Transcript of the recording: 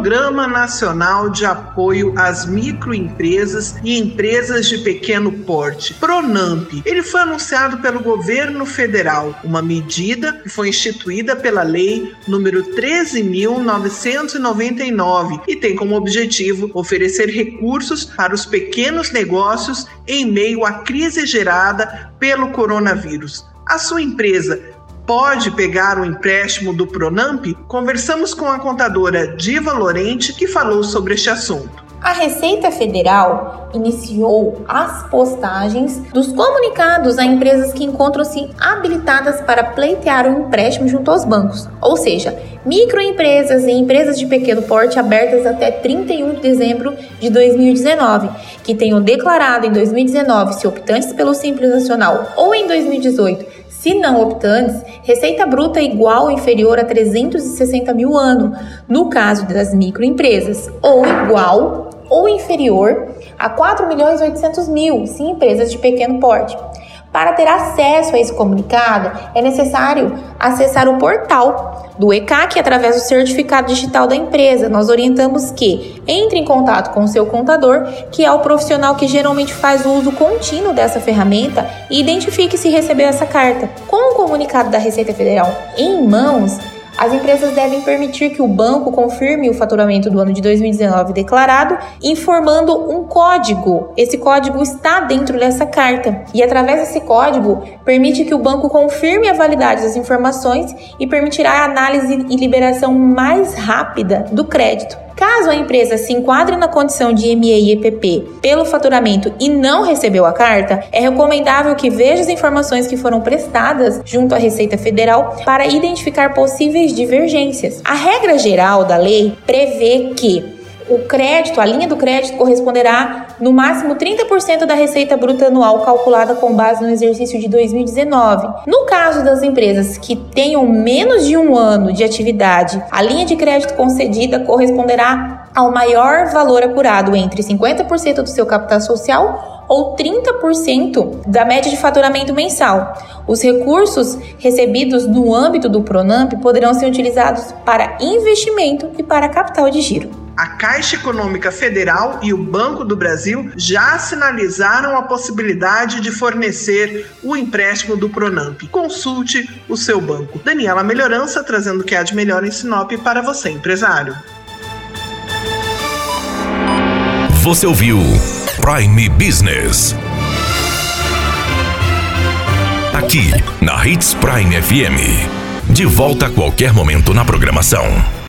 Programa Nacional de Apoio às Microempresas e Empresas de Pequeno Porte, PRONAMP. Ele foi anunciado pelo governo federal, uma medida que foi instituída pela lei número 13999 e tem como objetivo oferecer recursos para os pequenos negócios em meio à crise gerada pelo coronavírus. A sua empresa pode pegar o empréstimo do Pronamp? Conversamos com a contadora Diva Lorente, que falou sobre este assunto. A Receita Federal iniciou as postagens dos comunicados a empresas que encontram-se habilitadas para pleitear o um empréstimo junto aos bancos, ou seja, microempresas e empresas de pequeno porte abertas até 31 de dezembro de 2019, que tenham declarado em 2019 se optantes pelo Simples Nacional ou em 2018 se não optantes, receita bruta igual ou inferior a 360 mil ano, no caso das microempresas, ou igual ou inferior a 4 milhões 800 mil, se empresas de pequeno porte. Para ter acesso a esse comunicado, é necessário acessar o portal do ECAC através do certificado digital da empresa. Nós orientamos que entre em contato com o seu contador, que é o profissional que geralmente faz o uso contínuo dessa ferramenta, e identifique se recebeu essa carta. Com o comunicado da Receita Federal em mãos, as empresas devem permitir que o banco confirme o faturamento do ano de 2019 declarado, informando um código. Esse código está dentro dessa carta e, através desse código, permite que o banco confirme a validade das informações e permitirá a análise e liberação mais rápida do crédito. Caso a empresa se enquadre na condição de MEI e EPP pelo faturamento e não recebeu a carta, é recomendável que veja as informações que foram prestadas junto à Receita Federal para identificar possíveis divergências. A regra geral da lei prevê que o crédito, a linha do crédito corresponderá no máximo 30% da receita bruta anual calculada com base no exercício de 2019. No caso das empresas que tenham menos de um ano de atividade, a linha de crédito concedida corresponderá ao maior valor apurado entre 50% do seu capital social ou 30% da média de faturamento mensal. Os recursos recebidos no âmbito do Pronamp poderão ser utilizados para investimento e para capital de giro. A Caixa Econômica Federal e o Banco do Brasil já sinalizaram a possibilidade de fornecer o empréstimo do Pronamp. Consulte o seu banco. Daniela Melhorança trazendo o que há de melhor em Sinop para você, empresário. Você ouviu Prime Business. Aqui, na Hits Prime FM. De volta a qualquer momento na programação.